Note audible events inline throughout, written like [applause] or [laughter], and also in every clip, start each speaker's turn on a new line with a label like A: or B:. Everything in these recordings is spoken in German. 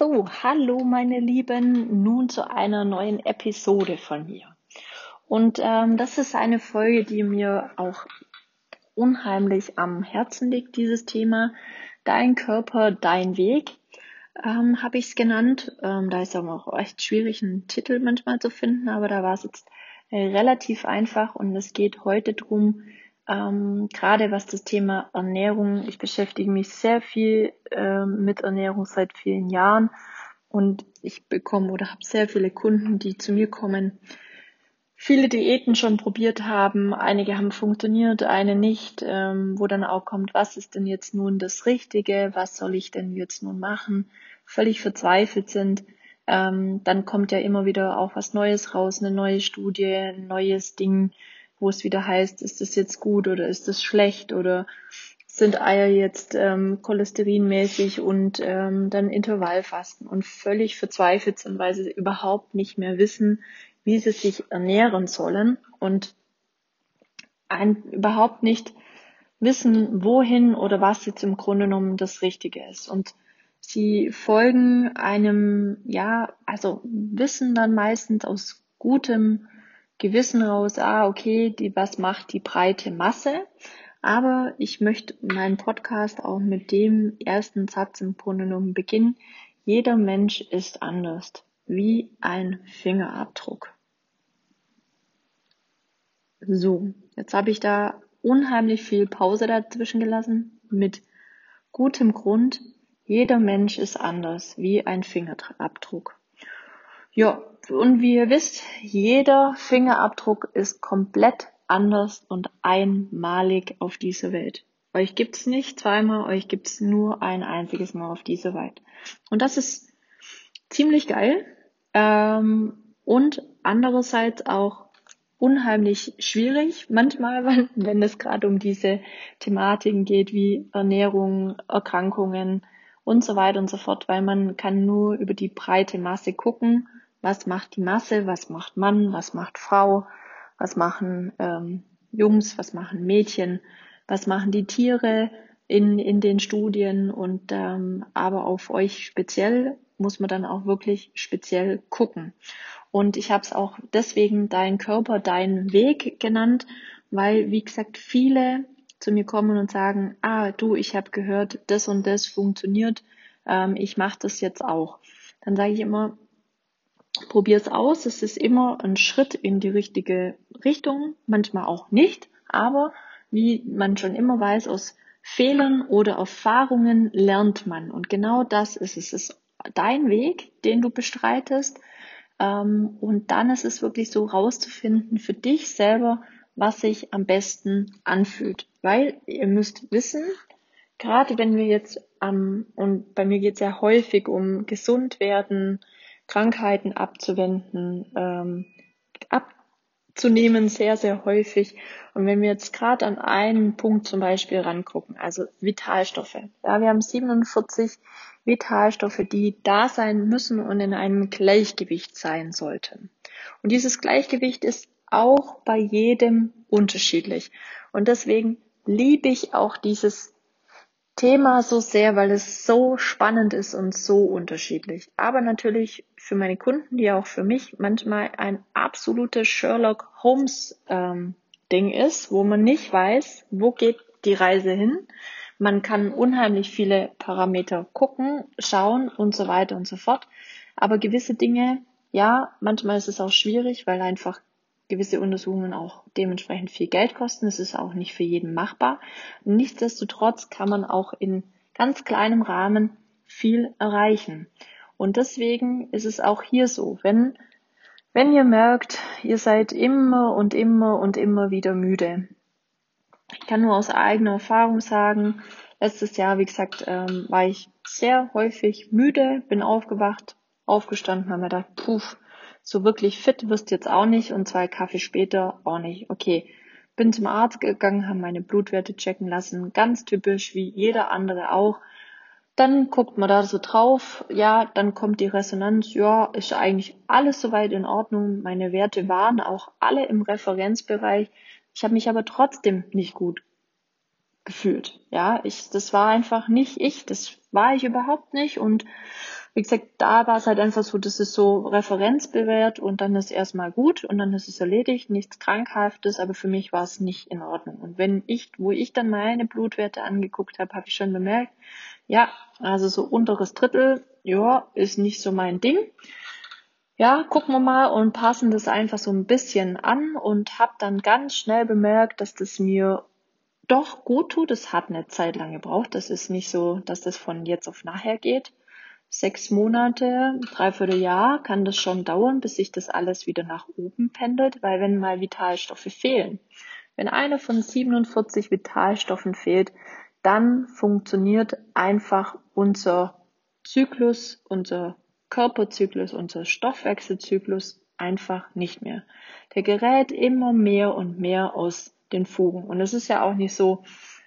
A: So, hallo meine Lieben, nun zu einer neuen Episode von mir. Und ähm, das ist eine Folge, die mir auch unheimlich am Herzen liegt, dieses Thema. Dein Körper, dein Weg, ähm, habe ich es genannt. Ähm, da ist aber auch echt schwierig, einen Titel manchmal zu finden, aber da war es jetzt relativ einfach und es geht heute drum, ähm, gerade was das Thema Ernährung, ich beschäftige mich sehr viel äh, mit Ernährung seit vielen Jahren und ich bekomme oder habe sehr viele Kunden, die zu mir kommen, viele Diäten schon probiert haben, einige haben funktioniert, eine nicht, ähm, wo dann auch kommt, was ist denn jetzt nun das Richtige, was soll ich denn jetzt nun machen, völlig verzweifelt sind. Ähm, dann kommt ja immer wieder auch was Neues raus, eine neue Studie, ein neues Ding, wo es wieder heißt, ist das jetzt gut oder ist das schlecht oder sind Eier jetzt ähm, cholesterinmäßig und ähm, dann Intervallfasten und völlig verzweifelt sind, weil sie überhaupt nicht mehr wissen, wie sie sich ernähren sollen und ein, überhaupt nicht wissen, wohin oder was jetzt im Grunde genommen das Richtige ist. Und sie folgen einem, ja, also wissen dann meistens aus gutem Gewissen raus, ah, okay, die, was macht die breite Masse? Aber ich möchte meinen Podcast auch mit dem ersten Satz im genommen beginnen. Jeder Mensch ist anders, wie ein Fingerabdruck. So, jetzt habe ich da unheimlich viel Pause dazwischen gelassen mit gutem Grund. Jeder Mensch ist anders, wie ein Fingerabdruck. Ja, und wie ihr wisst, jeder Fingerabdruck ist komplett anders und einmalig auf dieser Welt. Euch gibt's nicht zweimal, euch gibt's nur ein einziges Mal auf dieser Welt. Und das ist ziemlich geil ähm, und andererseits auch unheimlich schwierig manchmal, [laughs] wenn, wenn es gerade um diese Thematiken geht wie Ernährung, Erkrankungen und so weiter und so fort, weil man kann nur über die breite Masse gucken was macht die Masse, was macht Mann, was macht Frau, was machen ähm, Jungs, was machen Mädchen, was machen die Tiere in, in den Studien? Und ähm, aber auf euch speziell muss man dann auch wirklich speziell gucken. Und ich habe es auch deswegen dein Körper, dein Weg genannt, weil, wie gesagt, viele zu mir kommen und sagen, ah, du, ich habe gehört, das und das funktioniert, ähm, ich mache das jetzt auch. Dann sage ich immer, Probier es aus. Es ist immer ein Schritt in die richtige Richtung, manchmal auch nicht. Aber wie man schon immer weiß, aus Fehlern oder Erfahrungen lernt man. Und genau das ist es. Es ist dein Weg, den du bestreitest. Ähm, und dann ist es wirklich so rauszufinden für dich selber, was sich am besten anfühlt. Weil ihr müsst wissen, gerade wenn wir jetzt am, und bei mir geht es ja häufig um gesund werden, Krankheiten abzuwenden, ähm, abzunehmen sehr, sehr häufig. Und wenn wir jetzt gerade an einen Punkt zum Beispiel rangucken, also Vitalstoffe. Ja, wir haben 47 Vitalstoffe, die da sein müssen und in einem Gleichgewicht sein sollten. Und dieses Gleichgewicht ist auch bei jedem unterschiedlich. Und deswegen liebe ich auch dieses Thema so sehr, weil es so spannend ist und so unterschiedlich. Aber natürlich für meine Kunden, die auch für mich manchmal ein absolutes Sherlock Holmes ähm, Ding ist, wo man nicht weiß, wo geht die Reise hin. Man kann unheimlich viele Parameter gucken, schauen und so weiter und so fort. Aber gewisse Dinge, ja, manchmal ist es auch schwierig, weil einfach gewisse Untersuchungen auch dementsprechend viel Geld kosten. Es ist auch nicht für jeden machbar. Nichtsdestotrotz kann man auch in ganz kleinem Rahmen viel erreichen. Und deswegen ist es auch hier so, wenn, wenn ihr merkt, ihr seid immer und immer und immer wieder müde. Ich kann nur aus eigener Erfahrung sagen, letztes Jahr, wie gesagt, ähm, war ich sehr häufig müde, bin aufgewacht, aufgestanden, habe mir gedacht, puff, so wirklich fit wirst jetzt auch nicht und zwei Kaffee später auch nicht. Okay, bin zum Arzt gegangen, habe meine Blutwerte checken lassen, ganz typisch wie jeder andere auch. Dann guckt man da so drauf, ja, dann kommt die Resonanz, ja, ist eigentlich alles soweit in Ordnung. Meine Werte waren auch alle im Referenzbereich. Ich habe mich aber trotzdem nicht gut gefühlt. Ja, ich, das war einfach nicht ich, das war ich überhaupt nicht und wie gesagt, da war es halt einfach so, das ist so referenzbewährt und dann ist erstmal gut und dann ist es erledigt, nichts Krankhaftes, aber für mich war es nicht in Ordnung. Und wenn ich, wo ich dann meine Blutwerte angeguckt habe, habe ich schon bemerkt, ja, also so unteres Drittel, ja, ist nicht so mein Ding. Ja, gucken wir mal und passen das einfach so ein bisschen an und habe dann ganz schnell bemerkt, dass das mir doch gut tut. Es hat eine Zeit lang gebraucht. Das ist nicht so, dass das von jetzt auf nachher geht. Sechs Monate, dreiviertel Jahr kann das schon dauern, bis sich das alles wieder nach oben pendelt, weil wenn mal Vitalstoffe fehlen, wenn einer von 47 Vitalstoffen fehlt, dann funktioniert einfach unser Zyklus, unser Körperzyklus, unser Stoffwechselzyklus einfach nicht mehr. Der gerät immer mehr und mehr aus den Fugen. Und es ist ja auch nicht so,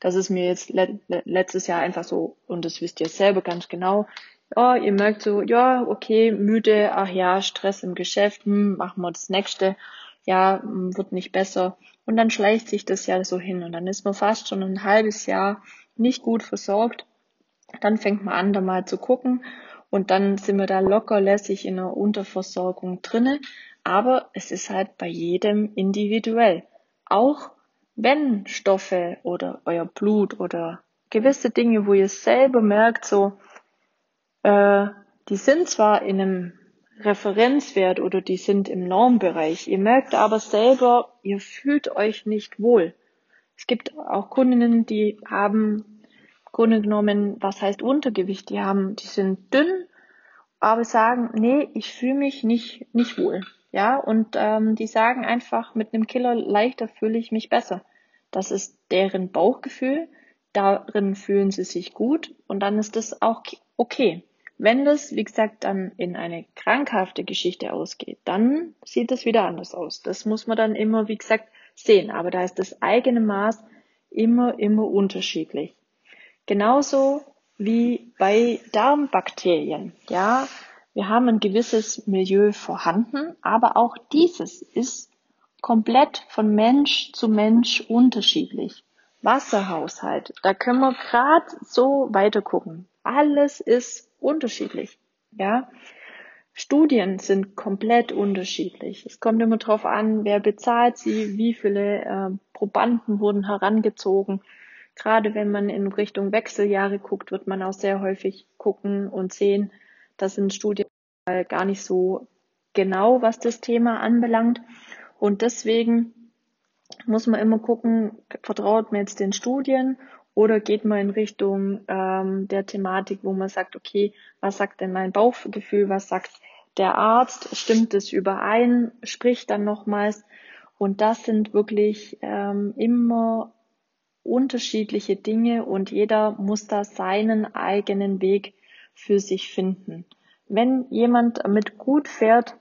A: dass es mir jetzt letztes Jahr einfach so, und das wisst ihr selber ganz genau, ja, ihr merkt so, ja, okay, müde, ach ja, Stress im Geschäft, hm, machen wir das nächste, ja, hm, wird nicht besser. Und dann schleicht sich das ja so hin und dann ist man fast schon ein halbes Jahr nicht gut versorgt. Dann fängt man an, da mal zu gucken und dann sind wir da locker lässig in einer Unterversorgung drinne. Aber es ist halt bei jedem individuell. Auch wenn Stoffe oder euer Blut oder gewisse Dinge, wo ihr selber merkt, so, äh, die sind zwar in einem Referenzwert oder die sind im Normbereich, ihr merkt aber selber, ihr fühlt euch nicht wohl. Es gibt auch Kundinnen, die haben Grunde genommen, was heißt Untergewicht? Die haben, die sind dünn, aber sagen, nee, ich fühle mich nicht, nicht wohl. Ja, und ähm, die sagen einfach, mit einem Killer leichter fühle ich mich besser. Das ist deren Bauchgefühl. Darin fühlen sie sich gut und dann ist das auch okay. Wenn das, wie gesagt, dann in eine krankhafte Geschichte ausgeht, dann sieht das wieder anders aus. Das muss man dann immer, wie gesagt, sehen. Aber da ist das eigene Maß immer, immer unterschiedlich. Genauso wie bei Darmbakterien. Ja, wir haben ein gewisses Milieu vorhanden, aber auch dieses ist komplett von Mensch zu Mensch unterschiedlich. Wasserhaushalt, da können wir gerade so weiter gucken. Alles ist unterschiedlich. Ja, Studien sind komplett unterschiedlich. Es kommt immer darauf an, wer bezahlt sie, wie viele äh, Probanden wurden herangezogen. Gerade wenn man in Richtung Wechseljahre guckt, wird man auch sehr häufig gucken und sehen, dass in Studien gar nicht so genau, was das Thema anbelangt. Und deswegen muss man immer gucken, vertraut man jetzt den Studien oder geht man in Richtung ähm, der Thematik, wo man sagt, okay, was sagt denn mein Bauchgefühl, was sagt der Arzt, stimmt es überein, spricht dann nochmals. Und das sind wirklich ähm, immer unterschiedliche Dinge und jeder muss da seinen eigenen Weg für sich finden. Wenn jemand mit gut fährt,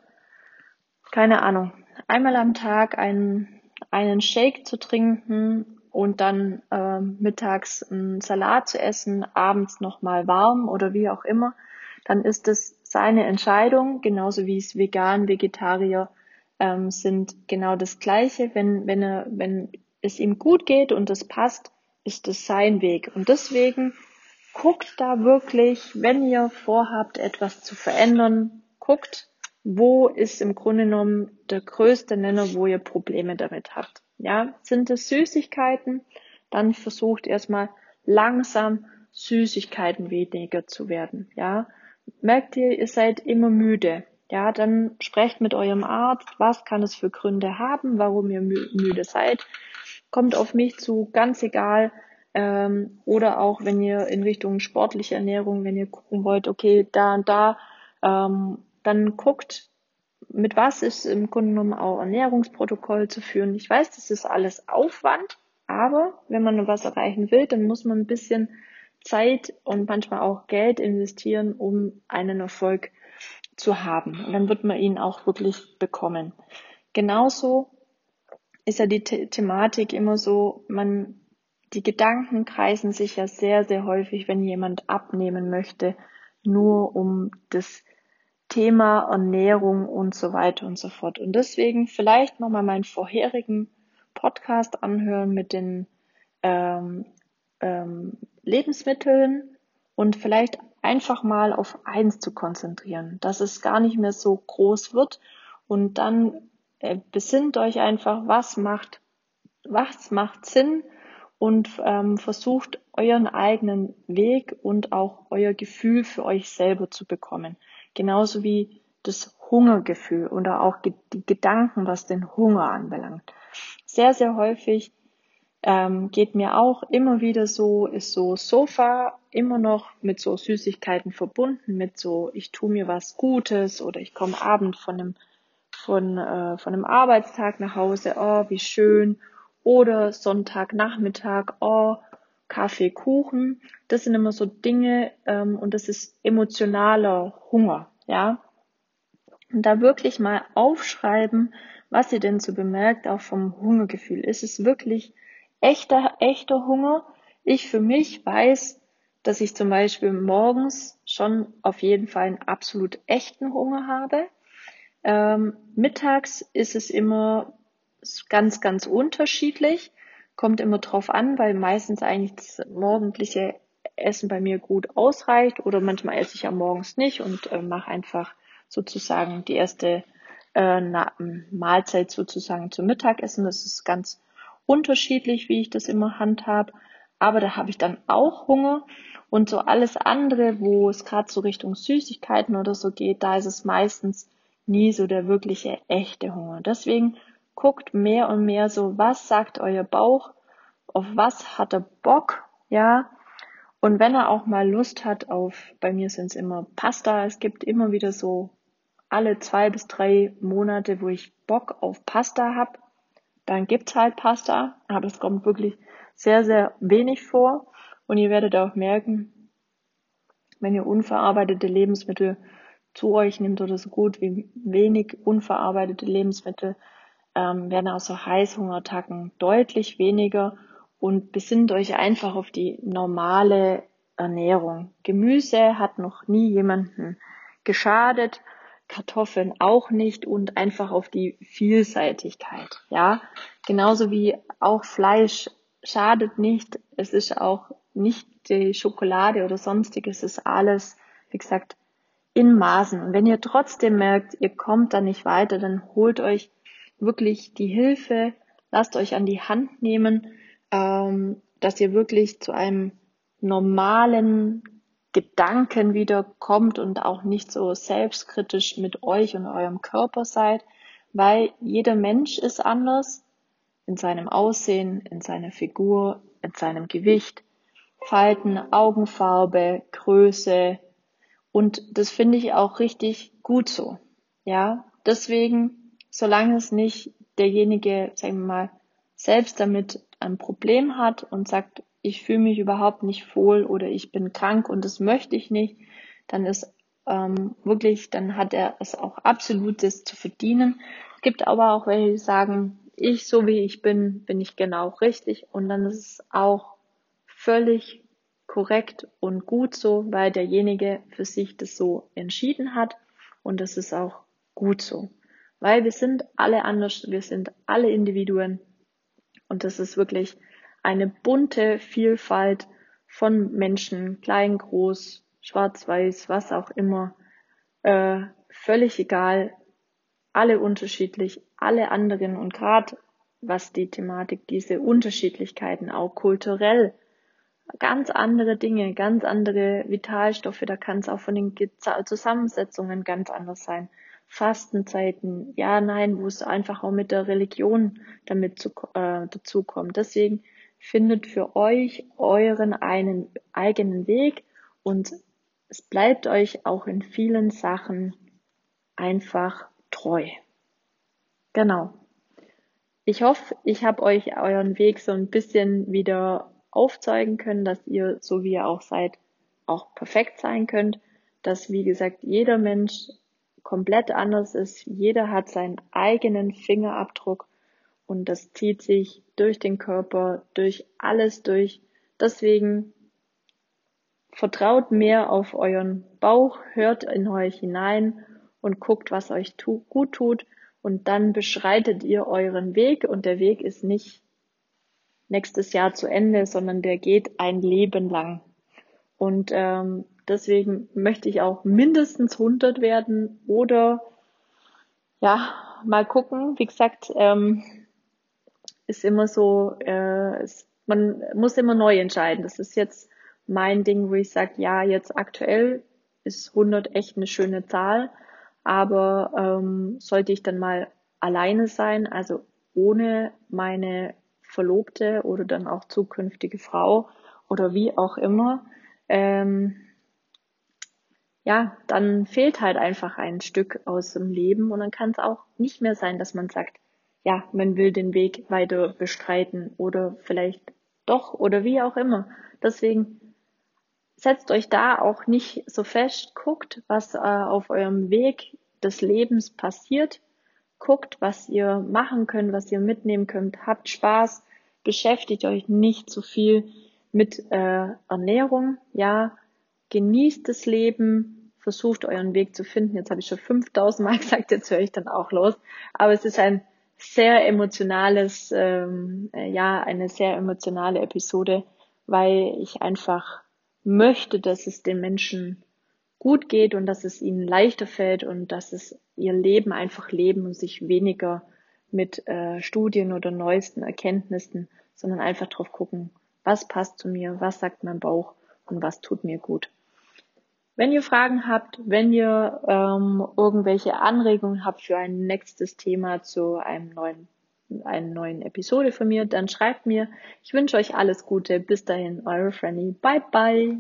A: keine Ahnung, einmal am Tag einen, einen Shake zu trinken und dann äh, mittags einen Salat zu essen, abends nochmal warm oder wie auch immer, dann ist es seine Entscheidung, genauso wie es vegan, Vegetarier ähm, sind genau das Gleiche. Wenn, wenn er, wenn es ihm gut geht und es passt, ist es sein Weg. Und deswegen guckt da wirklich, wenn ihr vorhabt, etwas zu verändern, guckt, wo ist im Grunde genommen der größte Nenner, wo ihr Probleme damit habt. Ja, sind es Süßigkeiten? Dann versucht erstmal langsam Süßigkeiten weniger zu werden. Ja, merkt ihr, ihr seid immer müde. Ja, dann sprecht mit eurem Arzt, was kann es für Gründe haben, warum ihr müde seid kommt auf mich zu, ganz egal. Ähm, oder auch wenn ihr in Richtung sportliche Ernährung, wenn ihr gucken wollt, okay, da und da, ähm, dann guckt, mit was ist im Grunde genommen auch Ernährungsprotokoll zu führen. Ich weiß, das ist alles Aufwand, aber wenn man was erreichen will, dann muss man ein bisschen Zeit und manchmal auch Geld investieren, um einen Erfolg zu haben. Und dann wird man ihn auch wirklich bekommen. Genauso ist ja die The Thematik immer so, man, die Gedanken kreisen sich ja sehr, sehr häufig, wenn jemand abnehmen möchte, nur um das Thema Ernährung und so weiter und so fort. Und deswegen vielleicht nochmal meinen vorherigen Podcast anhören mit den ähm, ähm, Lebensmitteln und vielleicht einfach mal auf eins zu konzentrieren, dass es gar nicht mehr so groß wird und dann äh, besinnt euch einfach, was macht, was macht Sinn und ähm, versucht euren eigenen Weg und auch euer Gefühl für euch selber zu bekommen. Genauso wie das Hungergefühl oder auch die Gedanken, was den Hunger anbelangt. Sehr, sehr häufig ähm, geht mir auch immer wieder so, ist so Sofa immer noch mit so Süßigkeiten verbunden, mit so, ich tu mir was Gutes oder ich komme abend von einem, von, äh, von einem Arbeitstag nach Hause, oh, wie schön. Oder Sonntagnachmittag, oh, Kaffee, Kuchen. Das sind immer so Dinge ähm, und das ist emotionaler Hunger, ja. Und da wirklich mal aufschreiben, was ihr denn so bemerkt, auch vom Hungergefühl. Ist es wirklich echter, echter Hunger. Ich für mich weiß, dass ich zum Beispiel morgens schon auf jeden Fall einen absolut echten Hunger habe. Ähm, mittags ist es immer ganz, ganz unterschiedlich. Kommt immer drauf an, weil meistens eigentlich das morgendliche Essen bei mir gut ausreicht oder manchmal esse ich ja morgens nicht und äh, mache einfach sozusagen die erste äh, Mahlzeit sozusagen zum Mittagessen. Das ist ganz unterschiedlich, wie ich das immer handhab. Aber da habe ich dann auch Hunger. Und so alles andere, wo es gerade so Richtung Süßigkeiten oder so geht, da ist es meistens nie so der wirkliche echte Hunger. Deswegen guckt mehr und mehr so, was sagt euer Bauch, auf was hat er Bock, ja. Und wenn er auch mal Lust hat auf, bei mir sind es immer Pasta, es gibt immer wieder so alle zwei bis drei Monate, wo ich Bock auf Pasta hab, dann gibt's halt Pasta, aber es kommt wirklich sehr, sehr wenig vor. Und ihr werdet auch merken, wenn ihr unverarbeitete Lebensmittel zu euch nimmt oder so gut wie wenig unverarbeitete Lebensmittel, ähm, werden auch so Heißhungerattacken deutlich weniger und besinnt euch einfach auf die normale Ernährung. Gemüse hat noch nie jemanden geschadet Kartoffeln auch nicht und einfach auf die Vielseitigkeit, ja. Genauso wie auch Fleisch schadet nicht. Es ist auch nicht die Schokolade oder sonstiges, es ist alles, wie gesagt, in Maßen. Und wenn ihr trotzdem merkt, ihr kommt da nicht weiter, dann holt euch wirklich die Hilfe, lasst euch an die Hand nehmen, ähm, dass ihr wirklich zu einem normalen Gedanken wieder kommt und auch nicht so selbstkritisch mit euch und eurem Körper seid, weil jeder Mensch ist anders in seinem Aussehen, in seiner Figur, in seinem Gewicht, Falten, Augenfarbe, Größe und das finde ich auch richtig gut so. Ja, deswegen, solange es nicht derjenige, sagen wir mal, selbst damit ein Problem hat und sagt, ich fühle mich überhaupt nicht wohl oder ich bin krank und das möchte ich nicht, dann ist ähm, wirklich, dann hat er es auch absolutes zu verdienen. Es gibt aber auch welche, die sagen, ich so wie ich bin, bin ich genau richtig und dann ist es auch völlig korrekt und gut so, weil derjenige für sich das so entschieden hat und das ist auch gut so. Weil wir sind alle anders, wir sind alle Individuen. Und das ist wirklich eine bunte Vielfalt von Menschen, klein, groß, schwarz, weiß, was auch immer, äh, völlig egal, alle unterschiedlich, alle anderen. Und gerade was die Thematik, diese Unterschiedlichkeiten auch kulturell, ganz andere Dinge, ganz andere Vitalstoffe, da kann es auch von den Zusammensetzungen ganz anders sein. Fastenzeiten, ja, nein, wo es einfach auch mit der Religion damit zu, äh, dazu kommt. Deswegen findet für euch euren einen eigenen Weg und es bleibt euch auch in vielen Sachen einfach treu. Genau. Ich hoffe, ich habe euch euren Weg so ein bisschen wieder aufzeigen können, dass ihr, so wie ihr auch seid, auch perfekt sein könnt, dass, wie gesagt, jeder Mensch komplett anders ist. Jeder hat seinen eigenen Fingerabdruck und das zieht sich durch den Körper, durch alles durch. Deswegen vertraut mehr auf euren Bauch, hört in euch hinein und guckt, was euch tu gut tut und dann beschreitet ihr euren Weg und der Weg ist nicht nächstes Jahr zu Ende, sondern der geht ein Leben lang. Und ähm, deswegen möchte ich auch mindestens 100 werden oder ja, mal gucken. Wie gesagt, ähm, ist immer so, äh, ist, man muss immer neu entscheiden. Das ist jetzt mein Ding, wo ich sage, ja, jetzt aktuell ist 100 echt eine schöne Zahl, aber ähm, sollte ich dann mal alleine sein, also ohne meine Verlobte oder dann auch zukünftige Frau oder wie auch immer, ähm, ja, dann fehlt halt einfach ein Stück aus dem Leben und dann kann es auch nicht mehr sein, dass man sagt, ja, man will den Weg weiter bestreiten oder vielleicht doch oder wie auch immer. Deswegen setzt euch da auch nicht so fest, guckt, was äh, auf eurem Weg des Lebens passiert, guckt, was ihr machen könnt, was ihr mitnehmen könnt, habt Spaß, beschäftigt euch nicht zu viel mit äh, Ernährung, ja, genießt das Leben, versucht euren Weg zu finden. Jetzt habe ich schon 5000 Mal [laughs] gesagt, jetzt höre ich dann auch los. Aber es ist ein sehr emotionales, ähm, äh, ja, eine sehr emotionale Episode, weil ich einfach möchte, dass es den Menschen gut geht und dass es ihnen leichter fällt und dass es ihr Leben einfach leben und sich weniger mit äh, Studien oder neuesten Erkenntnissen, sondern einfach drauf gucken, was passt zu mir, was sagt mein Bauch und was tut mir gut. Wenn ihr Fragen habt, wenn ihr ähm, irgendwelche Anregungen habt für ein nächstes Thema zu einem neuen, einer neuen Episode von mir, dann schreibt mir. Ich wünsche euch alles Gute. Bis dahin, eure Franny. Bye bye.